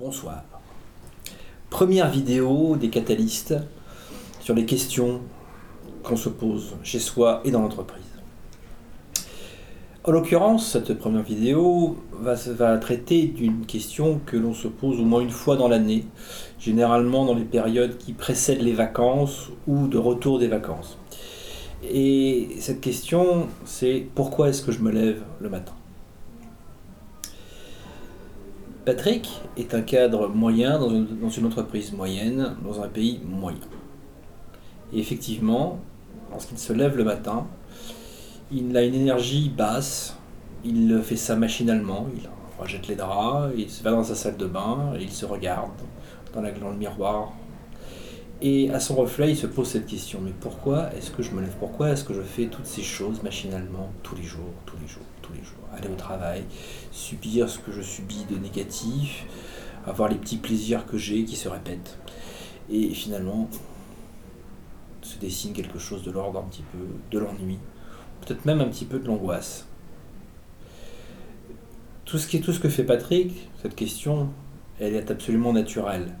Bonsoir. Première vidéo des catalystes sur les questions qu'on se pose chez soi et dans l'entreprise. En l'occurrence, cette première vidéo va, va traiter d'une question que l'on se pose au moins une fois dans l'année, généralement dans les périodes qui précèdent les vacances ou de retour des vacances. Et cette question, c'est pourquoi est-ce que je me lève le matin? Patrick est un cadre moyen dans une, entreprise moyenne, dans un pays moyen. Et effectivement, lorsqu'il se lève le matin, il a une énergie basse, il fait ça machinalement, il rejette les draps, il se va dans sa salle de bain, il se regarde dans, la, dans le miroir. Et à son reflet, il se pose cette question, mais pourquoi est-ce que je me lève? Pourquoi est-ce que je fais toutes ces choses machinalement tous les jours, tous les jours, tous les jours? Aller au travail, subir ce que je subis de négatif, avoir les petits plaisirs que j'ai qui se répètent. Et finalement, se dessine quelque chose de l'ordre un petit peu, de l'ennui, peut-être même un petit peu de l'angoisse. Tout ce, tout ce que fait Patrick, cette question, elle est absolument naturelle.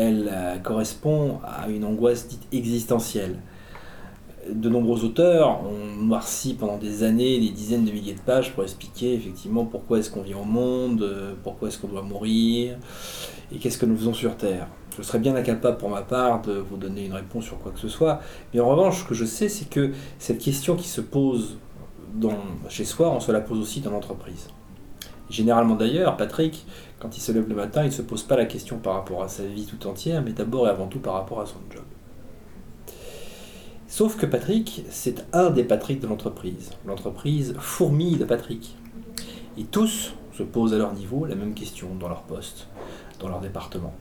Elle euh, correspond à une angoisse dite existentielle. De nombreux auteurs ont noirci pendant des années des dizaines de milliers de pages pour expliquer effectivement pourquoi est-ce qu'on vit au monde, euh, pourquoi est-ce qu'on doit mourir et qu'est-ce que nous faisons sur Terre. Je serais bien incapable pour ma part de vous donner une réponse sur quoi que ce soit, mais en revanche, ce que je sais, c'est que cette question qui se pose chez soi, on se la pose aussi dans l'entreprise. Généralement d'ailleurs, Patrick, quand il se lève le matin, il ne se pose pas la question par rapport à sa vie tout entière, mais d'abord et avant tout par rapport à son job. Sauf que Patrick, c'est un des Patrick de l'entreprise. L'entreprise fourmille de Patrick. Et tous se posent à leur niveau la même question dans leur poste, dans leur département,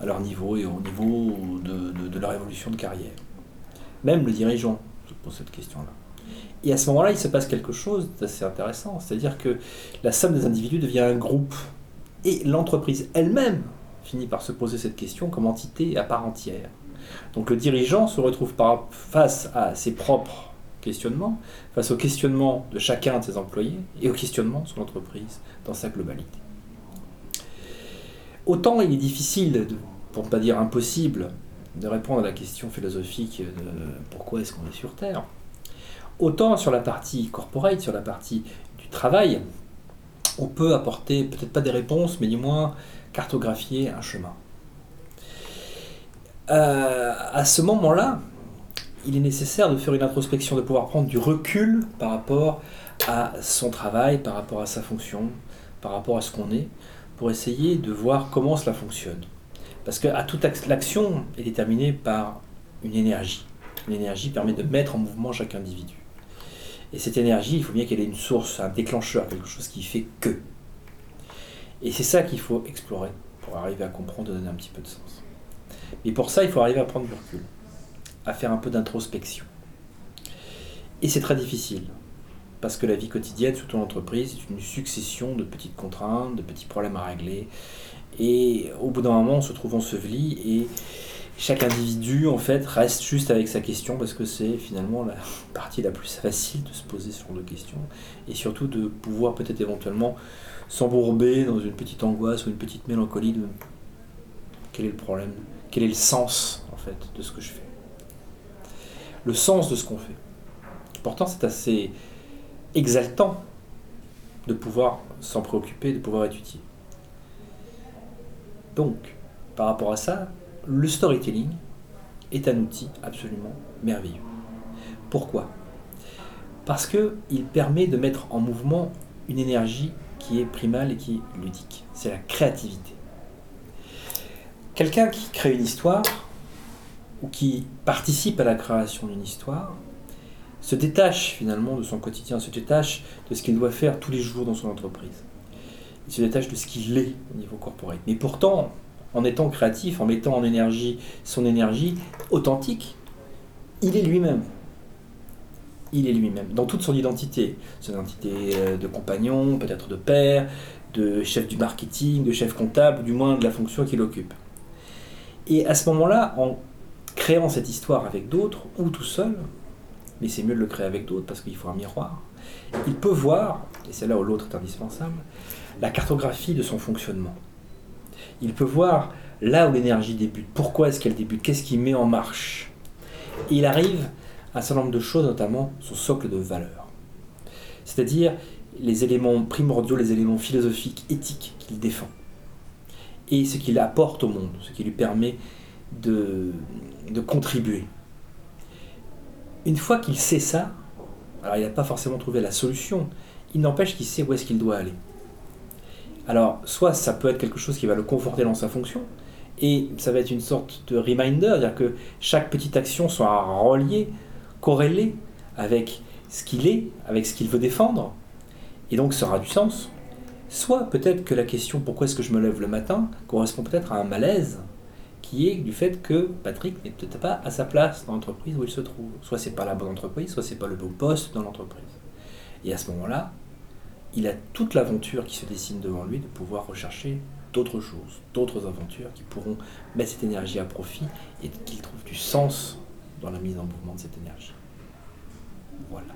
à leur niveau et au niveau de, de, de leur évolution de carrière. Même le dirigeant se pose cette question-là. Et à ce moment-là, il se passe quelque chose d'assez intéressant, c'est-à-dire que la somme des individus devient un groupe. Et l'entreprise elle-même finit par se poser cette question comme entité à part entière. Donc le dirigeant se retrouve face à ses propres questionnements, face aux questionnements de chacun de ses employés et aux questionnements sur l'entreprise dans sa globalité. Autant il est difficile, pour ne pas dire impossible, de répondre à la question philosophique de pourquoi est-ce qu'on est sur Terre, autant sur la partie corporate, sur la partie du travail, on peut apporter peut-être pas des réponses, mais du moins cartographier un chemin. Euh, à ce moment-là, il est nécessaire de faire une introspection, de pouvoir prendre du recul par rapport à son travail, par rapport à sa fonction, par rapport à ce qu'on est, pour essayer de voir comment cela fonctionne. Parce que à l'action est déterminée par une énergie. Une énergie permet de mettre en mouvement chaque individu. Et cette énergie, il faut bien qu'elle ait une source, un déclencheur, quelque chose qui fait que. Et c'est ça qu'il faut explorer pour arriver à comprendre donner un petit peu de sens. Mais pour ça, il faut arriver à prendre du recul, à faire un peu d'introspection. Et c'est très difficile, parce que la vie quotidienne, surtout en entreprise, est une succession de petites contraintes, de petits problèmes à régler. Et au bout d'un moment, on se trouve enseveli et chaque individu en fait reste juste avec sa question parce que c'est finalement la partie la plus facile de se poser ce genre de questions et surtout de pouvoir peut-être éventuellement s'embourber dans une petite angoisse ou une petite mélancolie de quel est le problème, quel est le sens en fait de ce que je fais. Le sens de ce qu'on fait. Pourtant c'est assez exaltant de pouvoir s'en préoccuper, de pouvoir étudier. Donc, par rapport à ça, le storytelling est un outil absolument merveilleux. Pourquoi? Parce qu'il permet de mettre en mouvement une énergie qui est primale et qui est ludique. C'est la créativité. Quelqu'un qui crée une histoire ou qui participe à la création d'une histoire se détache finalement de son quotidien, se détache de ce qu'il doit faire tous les jours dans son entreprise. Il se détache de ce qu'il est au niveau corporel. Mais pourtant, en étant créatif, en mettant en énergie son énergie authentique, il est lui-même. Il est lui-même, dans toute son identité. Son identité euh, de compagnon, peut-être de père, de chef du marketing, de chef comptable, du moins de la fonction qu'il occupe. Et à ce moment-là, en créant cette histoire avec d'autres, ou tout seul, mais c'est mieux de le créer avec d'autres parce qu'il faut un miroir, il peut voir, et c'est là où l'autre est indispensable, la cartographie de son fonctionnement Il peut voir là où l'énergie débute, pourquoi est-ce qu'elle débute, qu'est-ce qui met en marche. Et il arrive à un certain nombre de choses, notamment son socle de valeurs. C'est-à-dire les éléments primordiaux, les éléments philosophiques, éthiques qu'il défend. Et ce qu'il apporte au monde, ce qui lui permet de, de contribuer. Une fois qu'il sait ça, alors il n'a pas forcément trouvé la solution, il n'empêche qu'il sait où est-ce qu'il doit aller. Alors, soit ça peut être quelque chose qui va le conforter dans sa fonction, et ça va être une sorte de reminder, c'est-à-dire que chaque petite action soit reliée, corrélée avec ce qu'il est, avec ce qu'il veut défendre, et donc ça aura du sens. Soit peut-être que la question pourquoi est-ce que je me lève le matin correspond peut-être à un malaise qui est du fait que Patrick n'est peut-être pas à sa place dans l'entreprise où il se trouve. Soit c'est pas la bonne entreprise, soit c'est pas le bon poste dans l'entreprise. Et à ce moment-là, il a toute l'aventure qui se dessine devant lui de pouvoir rechercher d'autres choses, d'autres aventures qui pourront mettre cette énergie à profit et qu'il trouve du sens dans la mise en mouvement de cette énergie. Voilà.